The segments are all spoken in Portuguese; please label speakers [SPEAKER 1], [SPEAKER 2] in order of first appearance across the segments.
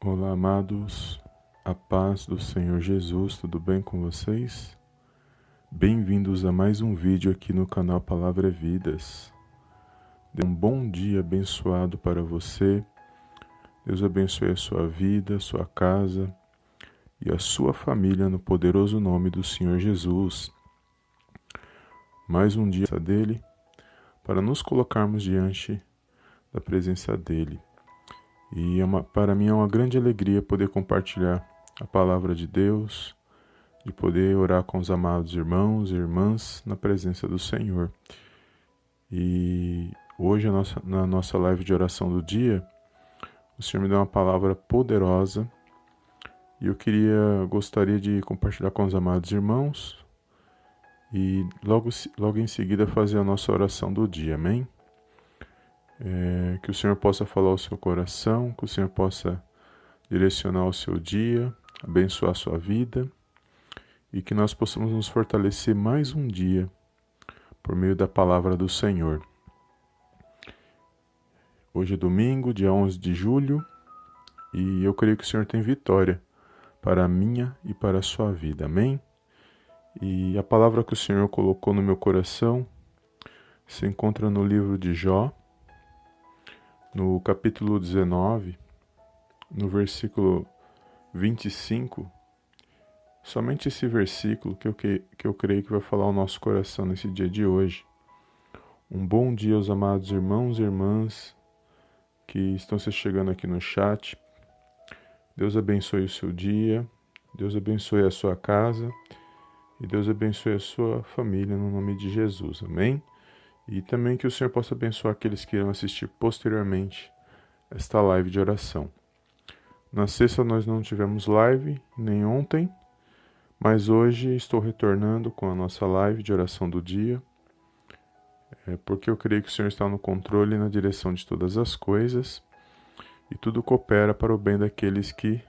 [SPEAKER 1] Olá, amados, a paz do Senhor Jesus, tudo bem com vocês? Bem-vindos a mais um vídeo aqui no canal Palavra Vidas. Dê um bom dia abençoado para você. Deus abençoe a sua vida, sua casa e a sua família no poderoso nome do Senhor Jesus. Mais um dia dele para nos colocarmos diante da presença dele e é uma, para mim é uma grande alegria poder compartilhar a palavra de Deus, de poder orar com os amados irmãos e irmãs na presença do Senhor. E hoje, nossa, na nossa live de oração do dia, o Senhor me deu uma palavra poderosa e eu queria, gostaria de compartilhar com os amados irmãos e logo, logo em seguida fazer a nossa oração do dia, amém? É, que o Senhor possa falar ao seu coração, que o Senhor possa direcionar o seu dia, abençoar a sua vida e que nós possamos nos fortalecer mais um dia por meio da palavra do Senhor. Hoje é domingo, dia 11 de julho, e eu creio que o Senhor tem vitória para a minha e para a sua vida. Amém? E a palavra que o Senhor colocou no meu coração se encontra no livro de Jó, no capítulo 19, no versículo 25, somente esse versículo que eu, que, que eu creio que vai falar o nosso coração nesse dia de hoje. Um bom dia aos amados irmãos e irmãs que estão se chegando aqui no chat. Deus abençoe o seu dia, Deus abençoe a sua casa e Deus abençoe a sua família no nome de Jesus. Amém? E também que o Senhor possa abençoar aqueles que irão assistir posteriormente esta live de oração. Na sexta nós não tivemos live, nem ontem, mas hoje estou retornando com a nossa live de oração do dia, é porque eu creio que o Senhor está no controle e na direção de todas as coisas, e tudo coopera para o bem daqueles que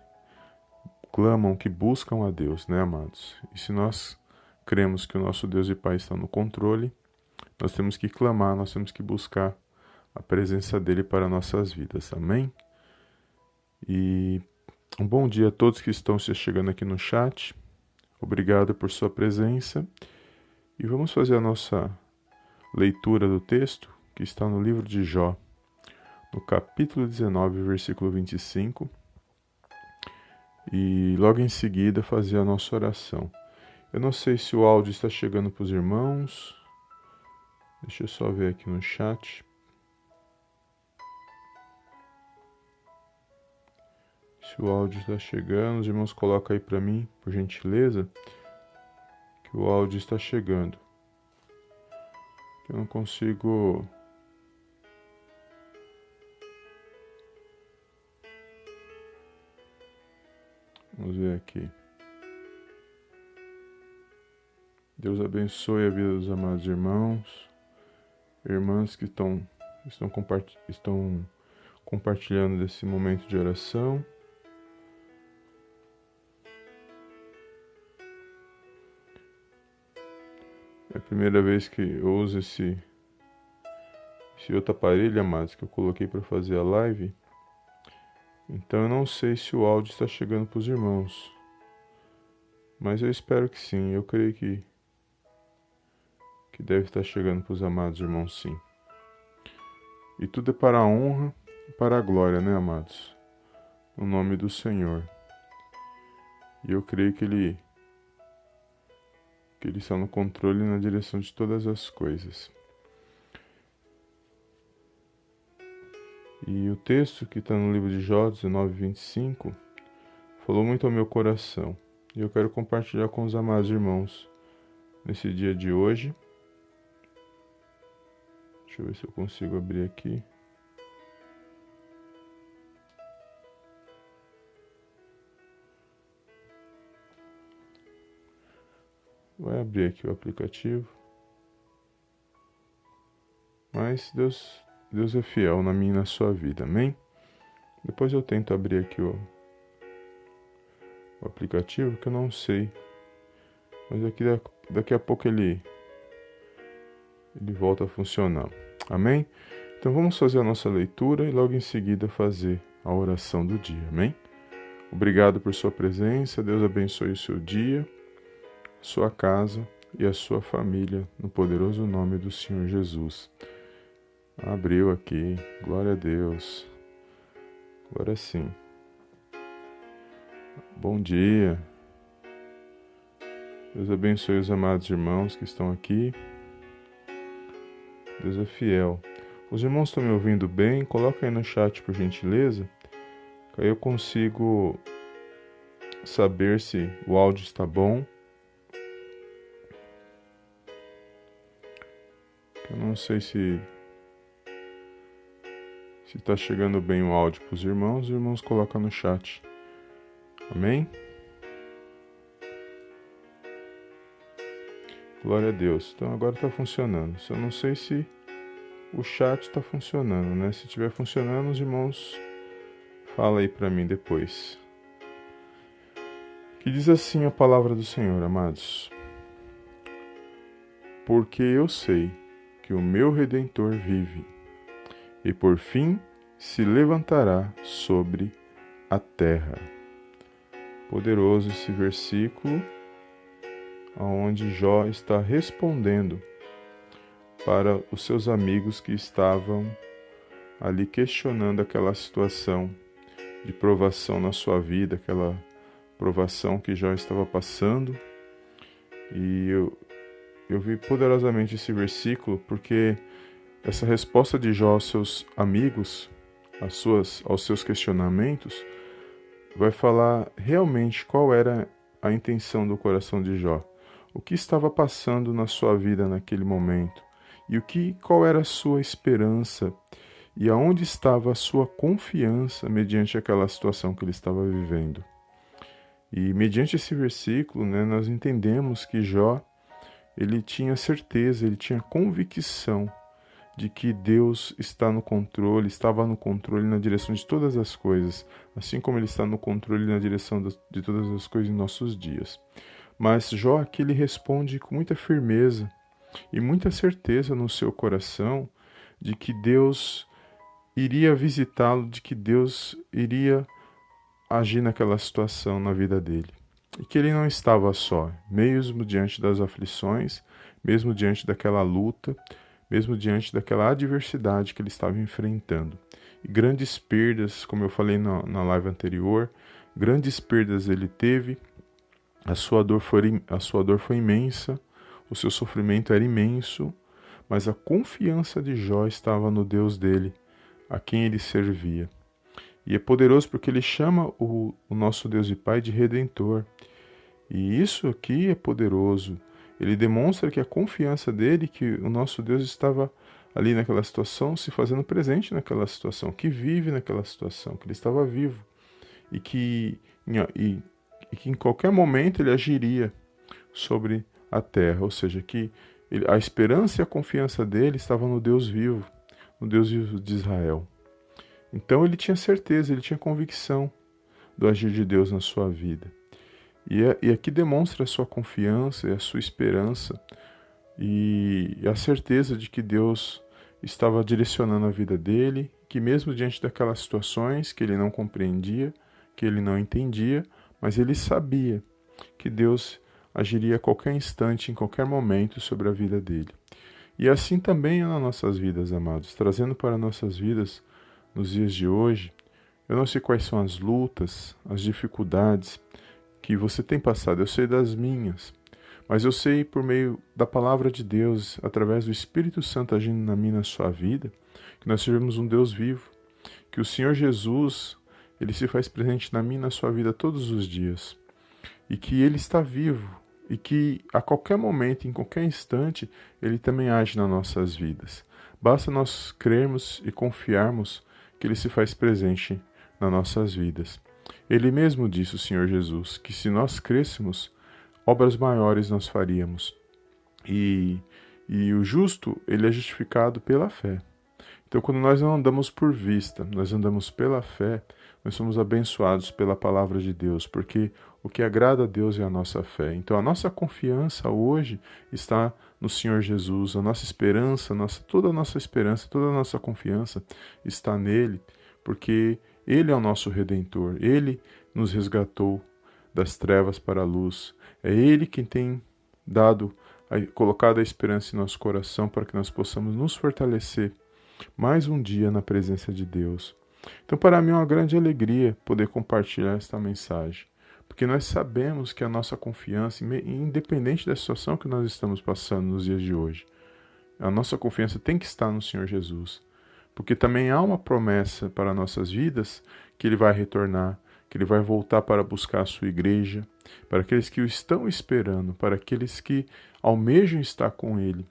[SPEAKER 1] clamam, que buscam a Deus, né, amados? E se nós cremos que o nosso Deus e Pai está no controle, nós temos que clamar, nós temos que buscar a presença dele para nossas vidas. Amém? E um bom dia a todos que estão se chegando aqui no chat. Obrigado por sua presença. E vamos fazer a nossa leitura do texto que está no livro de Jó, no capítulo 19, versículo 25. E logo em seguida fazer a nossa oração. Eu não sei se o áudio está chegando para os irmãos. Deixa eu só ver aqui no chat. Se o áudio está chegando, os irmãos colocam aí para mim, por gentileza, que o áudio está chegando. Eu não consigo Vamos ver aqui. Deus abençoe a vida dos amados irmãos irmãs que estão, estão, compartilh estão compartilhando desse momento de oração. É a primeira vez que eu uso esse, esse outro aparelho, amados, que eu coloquei para fazer a live. Então eu não sei se o áudio está chegando para os irmãos. Mas eu espero que sim. Eu creio que que deve estar chegando para os amados irmãos, sim. E tudo é para a honra e para a glória, né, amados? No nome do Senhor. E eu creio que Ele, que Ele está no controle e na direção de todas as coisas. E o texto que está no livro de Jó 19, 25 falou muito ao meu coração. E eu quero compartilhar com os amados irmãos nesse dia de hoje. Deixa eu ver se eu consigo abrir aqui. Vai abrir aqui o aplicativo. Mas Deus, Deus é fiel na minha e na sua vida, amém? Depois eu tento abrir aqui o, o aplicativo que eu não sei. Mas aqui daqui a pouco ele ele volta a funcionar. Amém? Então vamos fazer a nossa leitura e logo em seguida fazer a oração do dia. Amém? Obrigado por sua presença. Deus abençoe o seu dia, sua casa e a sua família, no poderoso nome do Senhor Jesus. Abriu aqui. Glória a Deus. Agora sim. Bom dia. Deus abençoe os amados irmãos que estão aqui. Deus é fiel. Os irmãos estão me ouvindo bem? Coloca aí no chat, por gentileza. Aí eu consigo saber se o áudio está bom. Eu não sei se se está chegando bem o áudio para os irmãos, os irmãos colocam no chat. Amém? Glória a Deus. Então agora está funcionando. Só não sei se o chat está funcionando, né? Se estiver funcionando, os irmãos Fala aí para mim depois. Que diz assim a palavra do Senhor, amados. Porque eu sei que o meu redentor vive e por fim se levantará sobre a terra. Poderoso esse versículo onde Jó está respondendo para os seus amigos que estavam ali questionando aquela situação de provação na sua vida, aquela provação que Jó estava passando. E eu, eu vi poderosamente esse versículo porque essa resposta de Jó aos seus amigos, às suas, aos seus questionamentos, vai falar realmente qual era a intenção do coração de Jó, o que estava passando na sua vida naquele momento e o que qual era a sua esperança e aonde estava a sua confiança mediante aquela situação que ele estava vivendo. E mediante esse versículo, né, nós entendemos que Jó ele tinha certeza, ele tinha convicção de que Deus está no controle, estava no controle na direção de todas as coisas, assim como ele está no controle na direção de todas as coisas em nossos dias. Mas Jó aqui ele responde com muita firmeza e muita certeza no seu coração de que Deus iria visitá-lo, de que Deus iria agir naquela situação na vida dele. E que ele não estava só, mesmo diante das aflições, mesmo diante daquela luta, mesmo diante daquela adversidade que ele estava enfrentando. E grandes perdas, como eu falei na, na live anterior, grandes perdas ele teve, a sua, dor foi, a sua dor foi imensa, o seu sofrimento era imenso, mas a confiança de Jó estava no Deus dele, a quem ele servia. E é poderoso porque ele chama o, o nosso Deus e Pai de Redentor. E isso aqui é poderoso. Ele demonstra que a confiança dele, que o nosso Deus estava ali naquela situação, se fazendo presente naquela situação, que vive naquela situação, que ele estava vivo e que, e, e que em qualquer momento ele agiria sobre a terra, ou seja, que a esperança e a confiança dele estava no Deus vivo, no Deus vivo de Israel. Então ele tinha certeza, ele tinha convicção do agir de Deus na sua vida. E, é, e aqui demonstra a sua confiança e a sua esperança e a certeza de que Deus estava direcionando a vida dele, que mesmo diante daquelas situações que ele não compreendia, que ele não entendia, mas ele sabia que Deus agiria a qualquer instante, em qualquer momento sobre a vida dele. E assim também é nas nossas vidas, amados, trazendo para nossas vidas nos dias de hoje. Eu não sei quais são as lutas, as dificuldades que você tem passado, eu sei das minhas, mas eu sei por meio da palavra de Deus, através do Espírito Santo agindo na minha na sua vida, que nós seremos um Deus vivo, que o Senhor Jesus, ele se faz presente na minha na sua vida todos os dias, e que ele está vivo, e que a qualquer momento, em qualquer instante, Ele também age nas nossas vidas. Basta nós crermos e confiarmos que Ele se faz presente nas nossas vidas. Ele mesmo disse, o Senhor Jesus, que se nós crêssemos, obras maiores nós faríamos. E, e o justo, ele é justificado pela fé. Então, quando nós não andamos por vista, nós andamos pela fé, nós somos abençoados pela palavra de Deus, porque o que agrada a Deus é a nossa fé. Então, a nossa confiança hoje está no Senhor Jesus, a nossa esperança, nossa, toda a nossa esperança, toda a nossa confiança está nele, porque ele é o nosso redentor, ele nos resgatou das trevas para a luz. É Ele quem tem dado, colocado a esperança em nosso coração para que nós possamos nos fortalecer mais um dia na presença de Deus. Então, para mim é uma grande alegria poder compartilhar esta mensagem, porque nós sabemos que a nossa confiança, independente da situação que nós estamos passando nos dias de hoje, a nossa confiança tem que estar no Senhor Jesus, porque também há uma promessa para nossas vidas que Ele vai retornar, que Ele vai voltar para buscar a sua igreja, para aqueles que o estão esperando, para aqueles que almejam estar com Ele.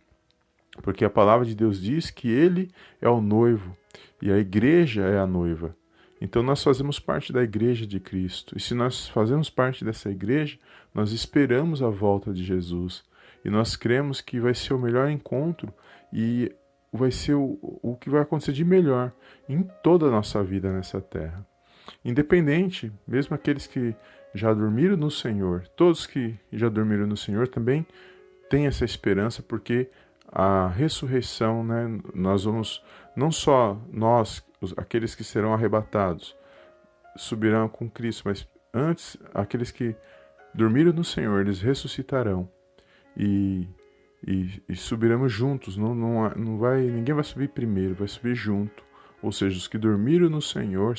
[SPEAKER 1] Porque a palavra de Deus diz que Ele é o noivo e a igreja é a noiva. Então nós fazemos parte da igreja de Cristo. E se nós fazemos parte dessa igreja, nós esperamos a volta de Jesus. E nós cremos que vai ser o melhor encontro e vai ser o, o que vai acontecer de melhor em toda a nossa vida nessa terra. Independente, mesmo aqueles que já dormiram no Senhor, todos que já dormiram no Senhor também têm essa esperança, porque a ressurreição, né, nós vamos, não só nós, aqueles que serão arrebatados, subirão com Cristo, mas antes, aqueles que dormiram no Senhor, eles ressuscitarão e, e, e subiremos juntos. Não, não, não vai, ninguém vai subir primeiro, vai subir junto. Ou seja, os que dormiram no Senhor,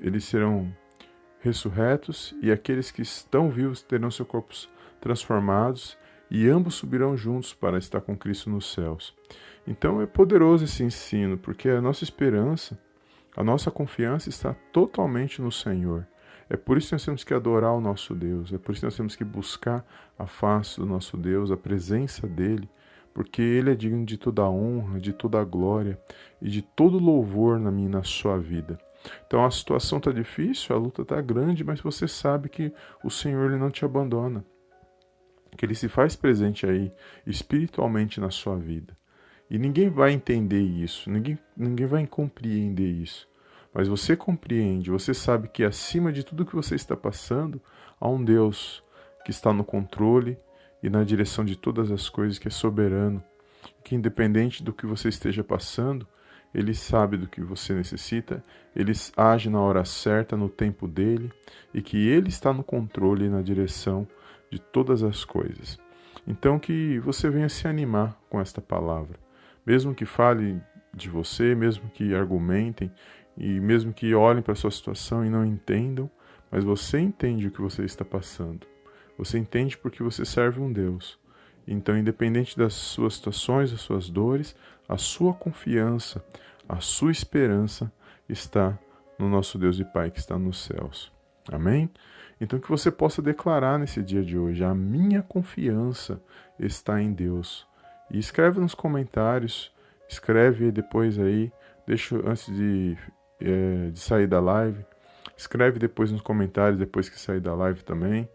[SPEAKER 1] eles serão ressurretos e aqueles que estão vivos terão seus corpos transformados e ambos subirão juntos para estar com Cristo nos céus. Então é poderoso esse ensino, porque a nossa esperança, a nossa confiança está totalmente no Senhor. É por isso que nós temos que adorar o nosso Deus, é por isso que nós temos que buscar a face do nosso Deus, a presença dele, porque ele é digno de toda a honra, de toda a glória e de todo louvor na minha e na sua vida. Então a situação está difícil, a luta está grande, mas você sabe que o Senhor ele não te abandona que ele se faz presente aí espiritualmente na sua vida. E ninguém vai entender isso, ninguém, ninguém vai compreender isso. Mas você compreende, você sabe que acima de tudo que você está passando, há um Deus que está no controle e na direção de todas as coisas, que é soberano, que independente do que você esteja passando, ele sabe do que você necessita, ele age na hora certa, no tempo dele, e que ele está no controle e na direção de todas as coisas. Então que você venha se animar com esta palavra, mesmo que fale de você, mesmo que argumentem e mesmo que olhem para a sua situação e não entendam, mas você entende o que você está passando. Você entende porque você serve um Deus. Então, independente das suas situações, das suas dores, a sua confiança, a sua esperança está no nosso Deus e Pai que está nos céus. Amém? Então que você possa declarar nesse dia de hoje: a minha confiança está em Deus. E escreve nos comentários, escreve depois aí, deixa antes de, é, de sair da live, escreve depois nos comentários, depois que sair da live também.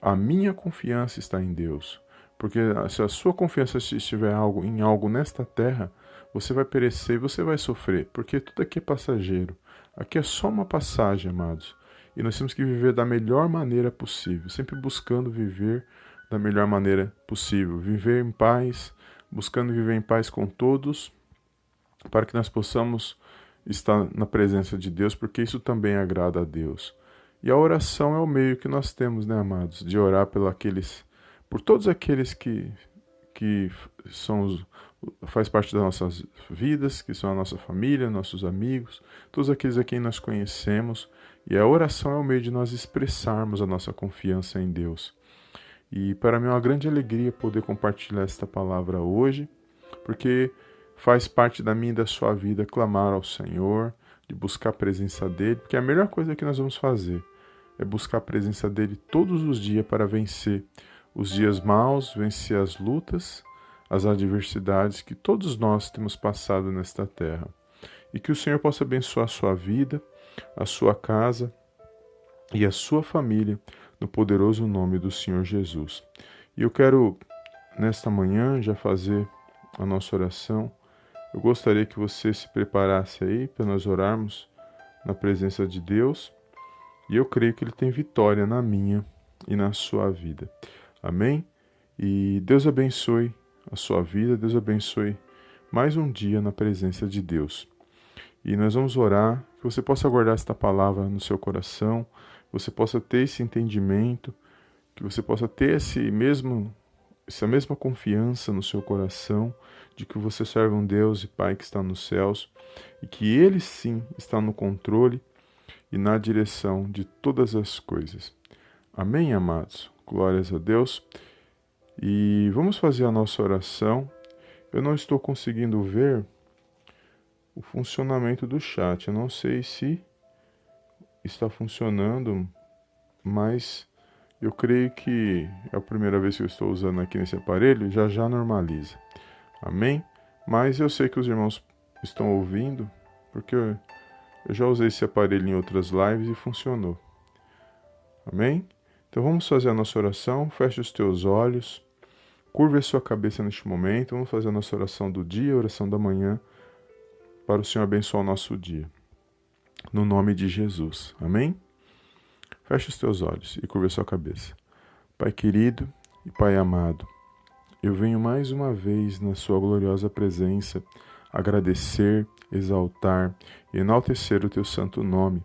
[SPEAKER 1] A minha confiança está em Deus. Porque se a sua confiança estiver algo, em algo nesta terra, você vai perecer você vai sofrer, porque tudo aqui é passageiro. Aqui é só uma passagem, amados. E nós temos que viver da melhor maneira possível, sempre buscando viver da melhor maneira possível, viver em paz, buscando viver em paz com todos, para que nós possamos estar na presença de Deus, porque isso também agrada a Deus. E a oração é o meio que nós temos, né, amados, de orar por aqueles, por todos aqueles que que são os, faz parte das nossas vidas, que são a nossa família, nossos amigos, todos aqueles a quem nós conhecemos, e a oração é o meio de nós expressarmos a nossa confiança em Deus. E para mim é uma grande alegria poder compartilhar esta palavra hoje, porque faz parte da minha e da sua vida clamar ao Senhor, de buscar a presença dele, porque a melhor coisa que nós vamos fazer é buscar a presença dele todos os dias para vencer os dias maus, vencer as lutas, as adversidades que todos nós temos passado nesta terra. E que o Senhor possa abençoar a sua vida, a sua casa e a sua família, no poderoso nome do Senhor Jesus. E eu quero, nesta manhã, já fazer a nossa oração. Eu gostaria que você se preparasse aí para nós orarmos na presença de Deus. E eu creio que Ele tem vitória na minha e na sua vida. Amém? E Deus abençoe a sua vida, Deus abençoe mais um dia na presença de Deus. E nós vamos orar, que você possa guardar esta palavra no seu coração, você possa ter esse entendimento, que você possa ter esse mesmo, essa mesma confiança no seu coração de que você serve um Deus e Pai que está nos céus e que Ele sim está no controle e na direção de todas as coisas. Amém, amados? Glórias a Deus. E vamos fazer a nossa oração. Eu não estou conseguindo ver o funcionamento do chat. Eu não sei se está funcionando, mas eu creio que é a primeira vez que eu estou usando aqui nesse aparelho, já já normaliza. Amém? Mas eu sei que os irmãos estão ouvindo, porque eu já usei esse aparelho em outras lives e funcionou. Amém? Então vamos fazer a nossa oração. Feche os teus olhos. Curva a sua cabeça neste momento. Vamos fazer a nossa oração do dia, oração da manhã, para o Senhor abençoar o nosso dia. No nome de Jesus. Amém? Feche os teus olhos e curva a sua cabeça. Pai querido e Pai amado, eu venho mais uma vez na Sua gloriosa presença agradecer, exaltar e enaltecer o Teu santo nome.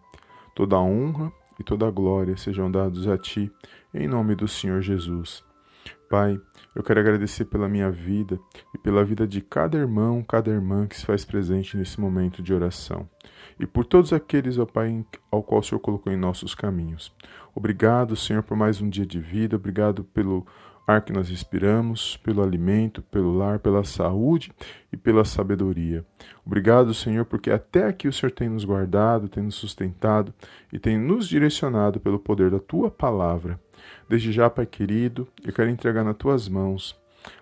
[SPEAKER 1] Toda a honra e toda a glória sejam dados a Ti, em nome do Senhor Jesus. Pai, eu quero agradecer pela minha vida e pela vida de cada irmão, cada irmã que se faz presente nesse momento de oração. E por todos aqueles, ó Pai, ao qual o Senhor colocou em nossos caminhos. Obrigado, Senhor, por mais um dia de vida. Obrigado pelo ar que nós respiramos, pelo alimento, pelo lar, pela saúde e pela sabedoria. Obrigado, Senhor, porque até aqui o Senhor tem nos guardado, tem nos sustentado e tem nos direcionado pelo poder da tua palavra. Desde já, Pai querido, eu quero entregar nas tuas mãos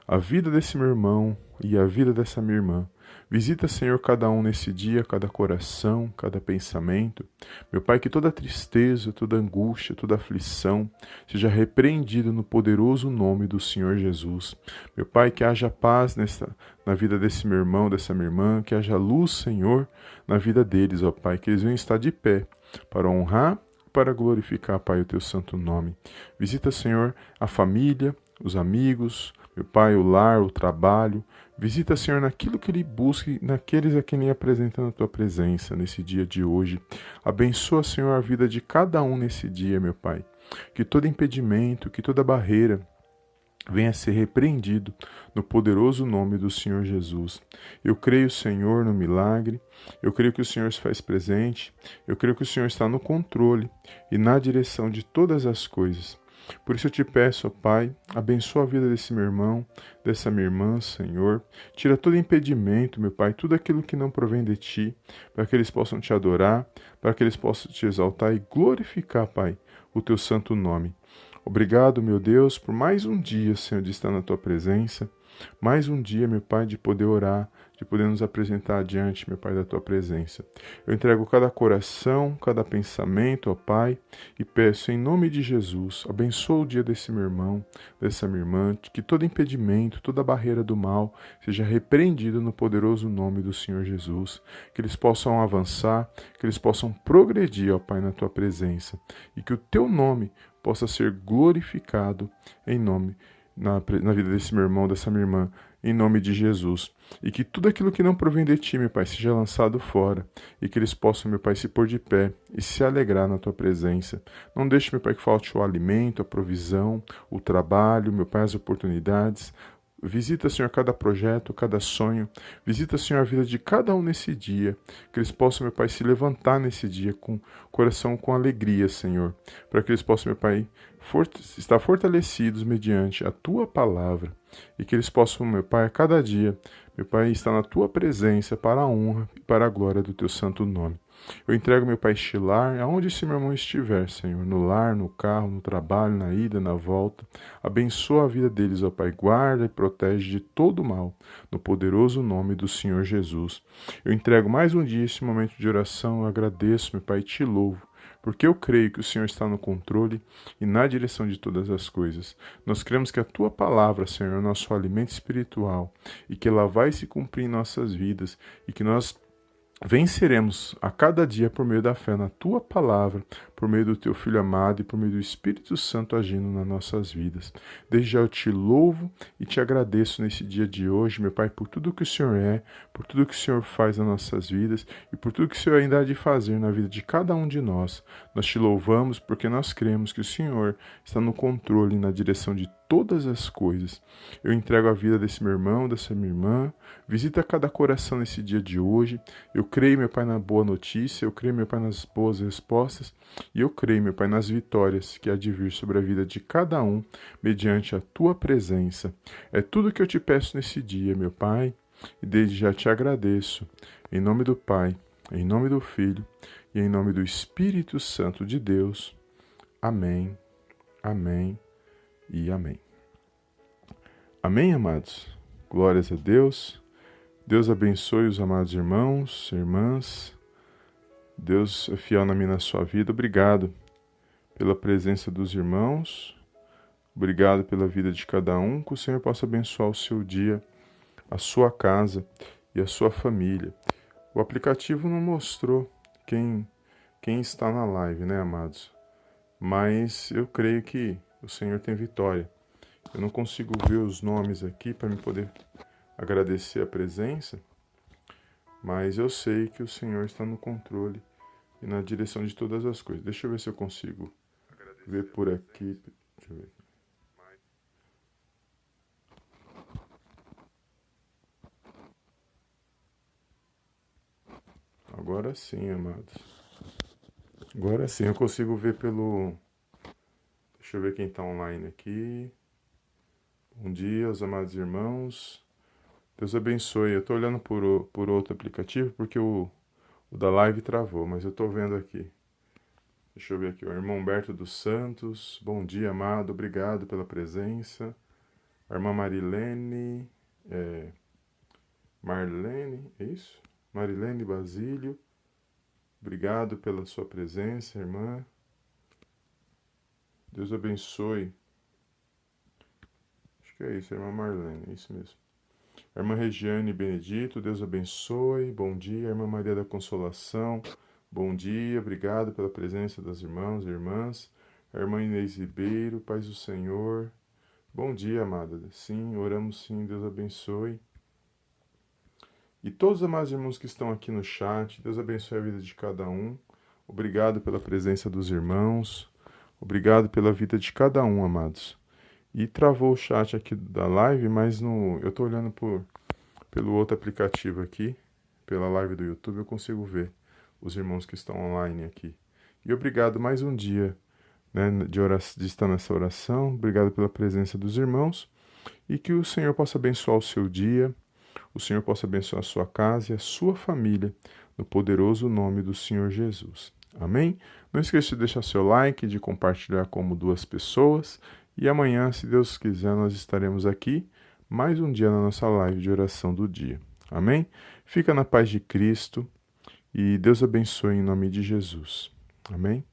[SPEAKER 1] a vida desse meu irmão e a vida dessa minha irmã. Visita, Senhor, cada um nesse dia, cada coração, cada pensamento. Meu Pai, que toda tristeza, toda angústia, toda aflição seja repreendido no poderoso nome do Senhor Jesus. Meu Pai, que haja paz nessa, na vida desse meu irmão, dessa minha irmã, que haja luz, Senhor, na vida deles, ó Pai, que eles venham estar de pé para honrar para glorificar, Pai, o teu santo nome. Visita, Senhor, a família, os amigos, meu Pai, o lar, o trabalho, Visita, Senhor, naquilo que ele busca, naqueles a quem ele apresenta na tua presença nesse dia de hoje. Abençoa, Senhor, a vida de cada um nesse dia, meu Pai. Que todo impedimento, que toda barreira venha a ser repreendido no poderoso nome do Senhor Jesus. Eu creio, Senhor, no milagre. Eu creio que o Senhor se faz presente. Eu creio que o Senhor está no controle e na direção de todas as coisas. Por isso eu te peço, ó Pai, abençoa a vida desse meu irmão, dessa minha irmã, Senhor. Tira todo impedimento, meu Pai, tudo aquilo que não provém de ti, para que eles possam te adorar, para que eles possam te exaltar e glorificar, Pai, o teu santo nome. Obrigado, meu Deus, por mais um dia, Senhor, de estar na tua presença. Mais um dia, meu Pai, de poder orar, de poder nos apresentar diante, meu Pai, da tua presença. Eu entrego cada coração, cada pensamento, ó Pai, e peço em nome de Jesus, abençoa o dia desse meu irmão, dessa minha irmã, que todo impedimento, toda barreira do mal seja repreendida no poderoso nome do Senhor Jesus, que eles possam avançar, que eles possam progredir, ó Pai, na tua presença, e que o teu nome possa ser glorificado em nome na, na vida desse meu irmão, dessa minha irmã, em nome de Jesus. E que tudo aquilo que não provém de ti, meu Pai, seja lançado fora. E que eles possam, meu Pai, se pôr de pé e se alegrar na tua presença. Não deixe, meu Pai, que falte o alimento, a provisão, o trabalho, meu Pai, as oportunidades. Visita, Senhor, cada projeto, cada sonho. Visita, Senhor, a vida de cada um nesse dia. Que eles possam, meu Pai, se levantar nesse dia com coração com alegria, Senhor. Para que eles possam, meu Pai, fort estar fortalecidos mediante a Tua palavra. E que eles possam, meu Pai, a cada dia, meu Pai, estar na Tua presença para a honra e para a glória do Teu santo nome. Eu entrego meu Pai este lar, aonde esse meu irmão estiver, Senhor, no lar, no carro, no trabalho, na ida, na volta. Abençoa a vida deles, ó Pai, guarda e protege de todo mal, no poderoso nome do Senhor Jesus. Eu entrego mais um dia esse momento de oração, eu agradeço, meu Pai, te louvo porque eu creio que o Senhor está no controle e na direção de todas as coisas. Nós cremos que a tua palavra, Senhor, é o nosso alimento espiritual e que ela vai se cumprir em nossas vidas e que nós Venceremos a cada dia por meio da fé na tua palavra, por meio do teu Filho amado e por meio do Espírito Santo agindo nas nossas vidas. Desde já eu te louvo e te agradeço nesse dia de hoje, meu Pai, por tudo que o Senhor é, por tudo que o Senhor faz nas nossas vidas e por tudo que o Senhor ainda há de fazer na vida de cada um de nós. Nós te louvamos porque nós cremos que o Senhor está no controle e na direção de todas as coisas. Eu entrego a vida desse meu irmão, dessa minha irmã. Visita cada coração nesse dia de hoje. Eu creio, meu Pai, na boa notícia. Eu creio, meu Pai, nas boas respostas. E eu creio, meu Pai, nas vitórias que há de vir sobre a vida de cada um, mediante a tua presença. É tudo que eu te peço nesse dia, meu Pai. E desde já te agradeço. Em nome do Pai, em nome do Filho e em nome do Espírito Santo de Deus. Amém. Amém e amém. Amém, amados? Glórias a Deus. Deus abençoe os amados irmãos, irmãs. Deus é fiel na minha na sua vida. Obrigado pela presença dos irmãos. Obrigado pela vida de cada um. Que o Senhor possa abençoar o seu dia, a sua casa e a sua família. O aplicativo não mostrou quem, quem está na live, né, amados? Mas eu creio que o Senhor tem vitória. Eu não consigo ver os nomes aqui para me poder agradecer a presença, mas eu sei que o Senhor está no controle e na direção de todas as coisas. Deixa eu ver se eu consigo ver por aqui. Deixa eu ver. Agora sim, amados. Agora sim, eu consigo ver pelo Deixa eu ver quem está online aqui. Bom dia, os amados irmãos. Deus abençoe. Eu estou olhando por, por outro aplicativo porque o, o da live travou, mas eu estou vendo aqui. Deixa eu ver aqui, o irmão Humberto dos Santos. Bom dia, amado. Obrigado pela presença. A irmã Marilene. É, Marlene, é isso? Marilene Basílio. Obrigado pela sua presença, irmã. Deus abençoe. Que é isso, irmã Marlene, é isso mesmo. irmã Regiane Benedito, Deus abençoe. Bom dia, irmã Maria da Consolação. Bom dia, obrigado pela presença das irmãos e irmãs. Irmã Inês Ribeiro, paz do Senhor. Bom dia, amada. Sim, oramos sim, Deus abençoe. E todos os amados irmãos que estão aqui no chat, Deus abençoe a vida de cada um. Obrigado pela presença dos irmãos. Obrigado pela vida de cada um, amados. E travou o chat aqui da live, mas no, eu estou olhando por, pelo outro aplicativo aqui, pela live do YouTube, eu consigo ver os irmãos que estão online aqui. E obrigado mais um dia né, de, oração, de estar nessa oração. Obrigado pela presença dos irmãos. E que o Senhor possa abençoar o seu dia, o Senhor possa abençoar a sua casa e a sua família, no poderoso nome do Senhor Jesus. Amém? Não esqueça de deixar seu like, de compartilhar como duas pessoas. E amanhã, se Deus quiser, nós estaremos aqui mais um dia na nossa live de oração do dia. Amém? Fica na paz de Cristo e Deus abençoe em nome de Jesus. Amém?